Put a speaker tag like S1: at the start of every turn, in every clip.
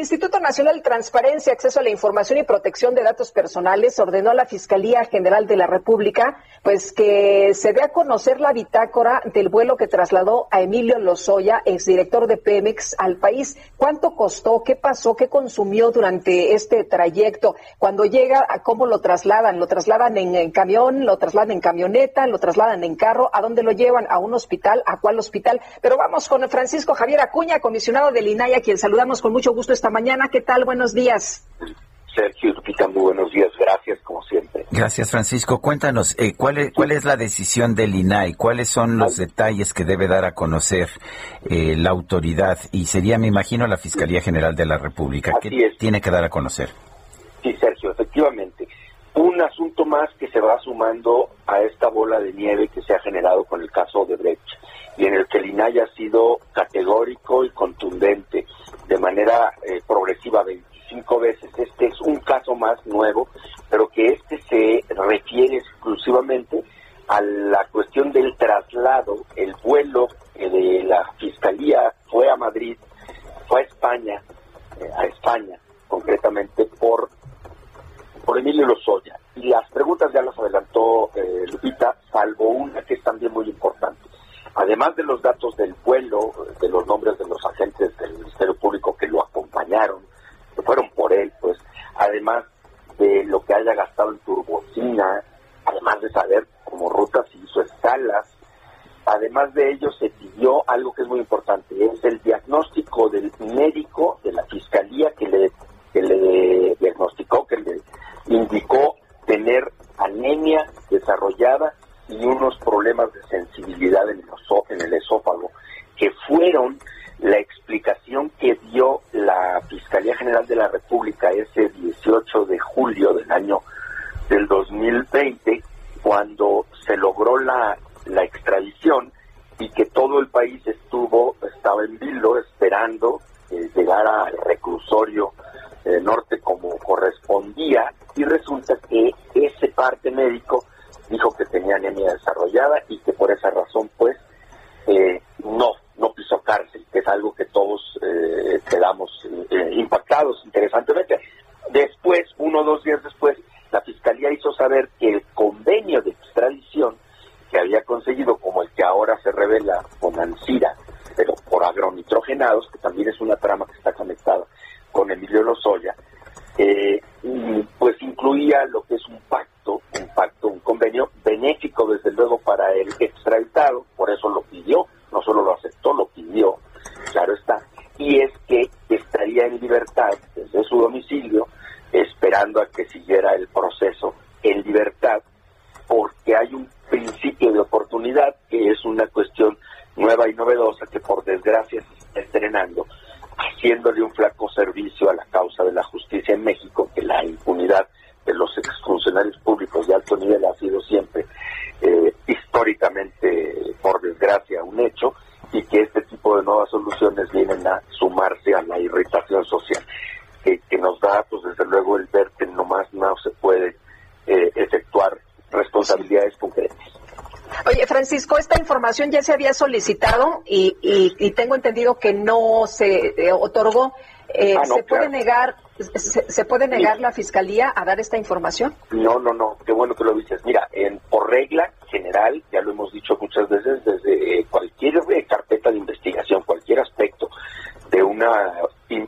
S1: Instituto Nacional de Transparencia, Acceso a la Información y Protección de Datos Personales ordenó a la Fiscalía General de la República pues que se dé a conocer la bitácora del vuelo que trasladó a Emilio Lozoya, exdirector de Pemex, al país. ¿Cuánto costó? ¿Qué pasó? ¿Qué consumió durante este trayecto? Cuando llega, ¿cómo lo trasladan? ¿Lo trasladan en, camión? ¿Lo trasladan en camioneta? ¿Lo trasladan en carro? ¿A dónde lo llevan? ¿A un hospital? ¿A cuál hospital? Pero vamos con Francisco Javier Acuña, comisionado del INAI, quien saludamos con mucho gusto esta mañana. ¿Qué tal? Buenos días.
S2: Sergio Lupita, muy buenos días. Gracias, como siempre.
S3: Gracias, Francisco. Cuéntanos, eh, ¿cuál, es, ¿cuál es la decisión del INAI? ¿Cuáles son los detalles que debe dar a conocer eh, la autoridad? Y sería, me imagino, la Fiscalía General de la República.
S2: Así
S3: ¿Qué
S2: es.
S3: tiene que dar a conocer?
S2: Sí, Sergio, efectivamente. Un asunto más que se va sumando a esta bola de nieve que se ha generado con el caso de Brecht y en el que el INAI ha sido categórico y contundente de manera eh, progresiva 25 veces. Este es un caso más nuevo, pero que este se refiere exclusivamente a la cuestión del traslado, el vuelo eh, de la Fiscalía fue a Madrid, fue a España, eh, a España concretamente por por Emilio Lozoya. Y las preguntas ya las adelantó eh, Lupita, salvo una que es también muy importante. Además de los datos del vuelo, de los nombres de los agentes del Ministerio Público que lo acompañaron, que fueron por él, pues, además de lo que haya gastado en turbocina, además de saber como rutas hizo escalas, además de ello se pidió algo que es muy importante, es el diagnóstico del médico de la fiscalía que le, que le diagnosticó, que le indicó tener anemia desarrollada y unos problemas de sensibilidad en el, oso- en el esófago, que fueron la explicación que dio la Fiscalía General de la República ese 18 de julio del año del 2020, cuando se logró la, la extradición y que todo el país estuvo, estaba en vilo esperando que llegara al reclusorio eh, norte como correspondía y resulta que ese parte médico dijo que tenía anemia desarrollada y que esa razón pues eh, no, no pisó cárcel, que es algo que todos eh, quedamos eh, impactados interesantemente. Después, uno o dos días después, la Fiscalía hizo saber que el convenio de extradición que había conseguido, como el que ahora se revela con Ansira, pero por agronitrogenados, que también es una trama que está conectada con Emilio Lozoya, eh, pues incluía lo que es un pacto, un pacto, un convenio benéfico desde luego para el extraditado, por eso lo pidió, no solo lo aceptó, lo pidió, claro está, y es que estaría en libertad desde su domicilio, a que siguiera el proceso en libertad, porque hay un principio de oportunidad que es una cuestión nueva y novedosa que por desgracia se está estrenando, haciéndole un flaco servicio a la causa de la justicia en México, que la impunidad de los exfuncionarios públicos de alto nivel ha sido siempre eh, históricamente, por desgracia, un hecho, y que este tipo de nuevas soluciones vienen a sumarse a la irritación social, que, que nos da, pues desde luego, el ver que nomás no se puede eh, efectuar responsabilidades concretas.
S1: Oye, Francisco, esta información ya se había solicitado y, y- y tengo entendido que no se eh, otorgó. Eh,
S2: Ah, no,
S1: ¿Se puede
S2: claro.
S1: negar, se, se puede negar la fiscalía a dar esta información?
S2: No, no, no, qué bueno que lo dices. Mira, en, por regla general, ya lo hemos dicho muchas veces, desde eh, cualquier eh, carpeta de investigación, cualquier aspecto de una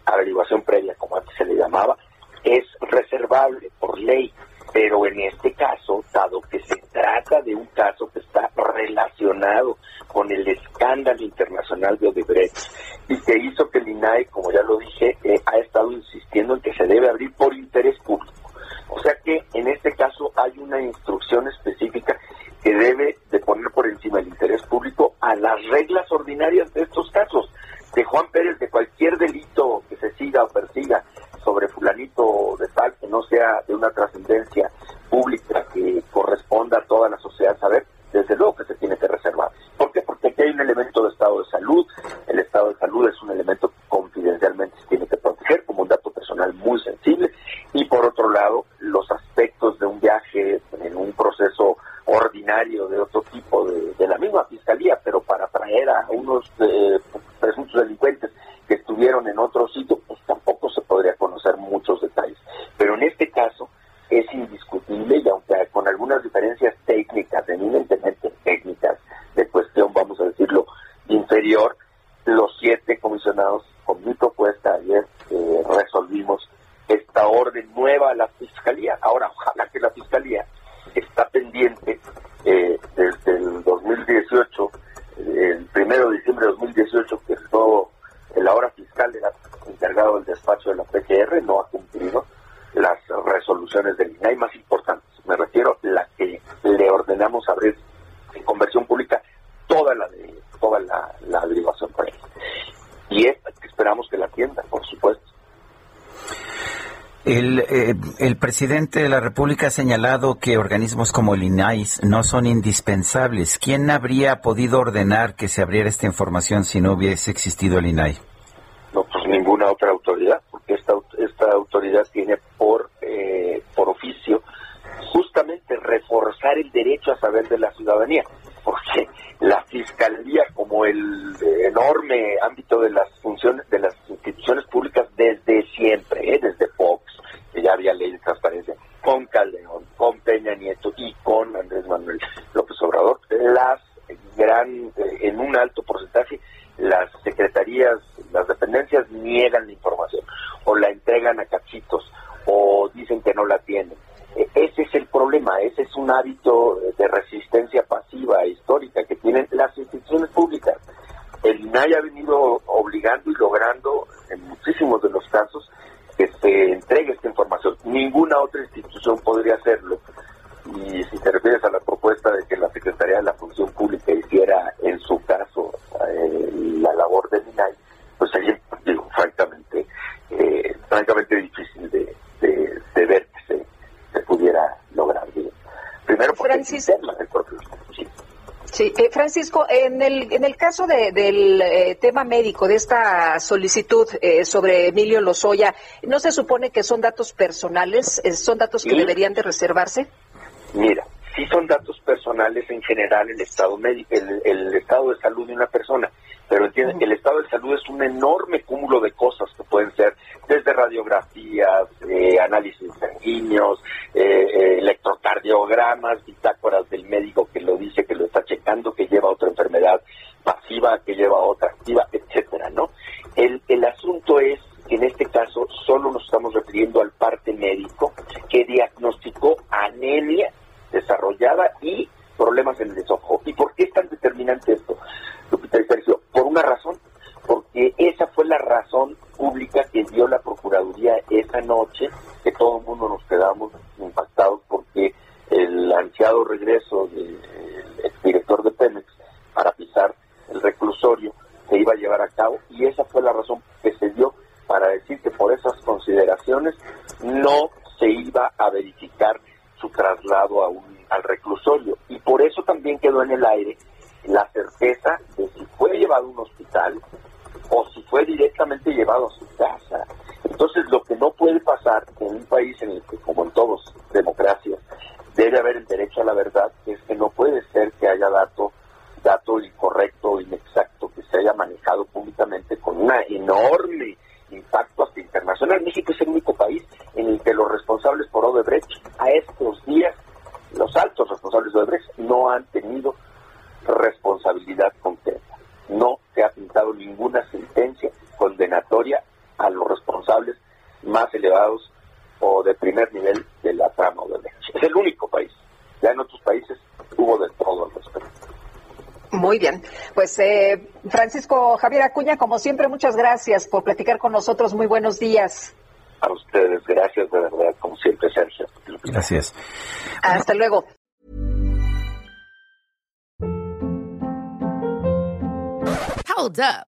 S2: averiguación previa, como antes se le llamaba, es reservable por ley. Pero en este caso, dado que se trata de un caso que está relacionado con el escándalo internacional de Odebrecht y que hizo que el INAE, como ya lo dije, eh, ha estado insistiendo en que se debe abrir por interés público. O sea que en este caso hay una instrucción específica que debe de poner por encima el interés público a las reglas ordinarias de estos casos. De Juan Pérez de cualquier delito que se siga o persiga sobre fulanito de tal que no sea de una trascendencia pública que corresponda a toda la sociedad saber, desde luego que se tiene que reservar. ¿Por qué? Porque aquí hay un elemento de estado de salud, el estado de salud es un elemento que confidencialmente se tiene que proteger como un dato personal muy sensible y por otro lado los aspectos de un viaje en un proceso ordinario de otro tipo de, de la misma fiscalía, pero para traer a unos eh, presuntos delincuentes que estuvieron en otro sitio, pues tampoco se podría conocer muchos detalles. Pero en este caso es indiscutible y aunque con algunas diferencias técnicas, eminentemente técnicas, de cuestión, vamos a decirlo, inferior, los siete comisionados con mi propuesta ayer eh, resolvimos esta orden nueva a la Fiscalía. Ahora, ojalá que la Fiscalía está pendiente eh, desde el 2018, el primero de diciembre de 2018, que todo el ahora fiscal era encargado del despacho de la PGR, no ha cumplido las resoluciones del INAI más importantes. Me refiero a la que le ordenamos abrir en conversión pública toda la de toda la, la averiguación por él. Y esta que esperamos que la atienda, por supuesto.
S3: El, eh, el presidente de la República ha señalado que organismos como el INAIS no son indispensables. ¿Quién habría podido ordenar que se abriera esta información si no hubiese existido el INAI?
S2: No, pues ninguna otra autoridad, porque esta, esta autoridad tiene por, eh, por oficio justamente reforzar el derecho a saber de la ciudadanía, porque la fiscalía como el enorme ámbito de las funciones de las instituciones públicas desde siempre, ¿eh? desde Fox, que ya había ley de transparencia, con Caldeón, con Peña Nieto y con Andrés Manuel López Obrador, las gran, en un alto porcentaje, las secretarías, las dependencias niegan la información o la entregan a cachitos o dicen que no la tienen. Ese es el problema, ese es un hábito de resistencia pasiva histórica que tienen las instituciones públicas. El INAI ha venido obligando y logrando en muchísimos de los casos que se entregue esta información. Ninguna otra institución podría hacerlo. Y si te refieres a la propuesta de que la Secretaría de la Función Pública hiciera, en su caso, eh, la labor del INAI, pues sería, digo, francamente, eh, francamente difícil de, de, de, ver que se, se pudiera lograr. Digo. Propio sí.
S1: Eh, Francisco, en el, en el caso de, del eh, tema médico, de esta solicitud eh, sobre Emilio Lozoya, ¿no se supone que son datos personales? ¿Son datos que
S2: Sí.
S1: deberían de reservarse?
S2: Mira, sí son datos personales en general el estado médico, el, el estado de salud de una persona, pero entienden que el estado de salud es un enorme cúmulo de cosas que pueden ser desde radiografías, eh, análisis sanguíneos, eh, eh, electrocardiogramas, bitácoras del médico que lo dice, que lo está checando, que lleva otra enfermedad pasiva, que lleva otra activa, etcétera, ¿no? El, el asunto es que en este caso solo nos estamos refiriendo al parte médico que diagnosticó anemia desarrollada y problemas en el desojo. ¿Y por qué es tan determinante esto, Lupita y Sergio? Por una razón, porque esa fue la razón pública que dio la Procuraduría esa noche, que todo el mundo nos quedamos impactados porque el ansiado regreso del exdirector de Pemex para pisar el reclusorio se iba a llevar a cabo y esa fue la razón que se dio para decir que por esas consideraciones no se iba a verificar su traslado a un, al reclusorio. Y por eso también quedó en el aire la certeza de si fue llevado a un hospital o si fue directamente llevado a su casa. Entonces, lo que no puede pasar en un país en el que, como en todos, democracias, debe el derecho a la verdad, es que no puede ser que haya dato, dato incorrecto inexacto que se haya manejado públicamente con un enorme impacto hasta internacional. México es el único país en el que los responsables por Odebrecht a estos días, los altos responsables de Odebrecht, no han tenido responsabilidad concreta. No se ha pintado ninguna sentencia condenatoria a los responsables más elevados o de primer nivel de la trama Odebrecht. Es el único país. Ya en otros países hubo de todo al respecto.
S1: Muy bien. Pues eh, Francisco Javier Acuña, como siempre, muchas gracias por platicar con nosotros. Muy buenos días.
S2: A ustedes, gracias de verdad, como siempre, Sergio.
S3: Gracias.
S1: Hasta luego.
S4: Hold up.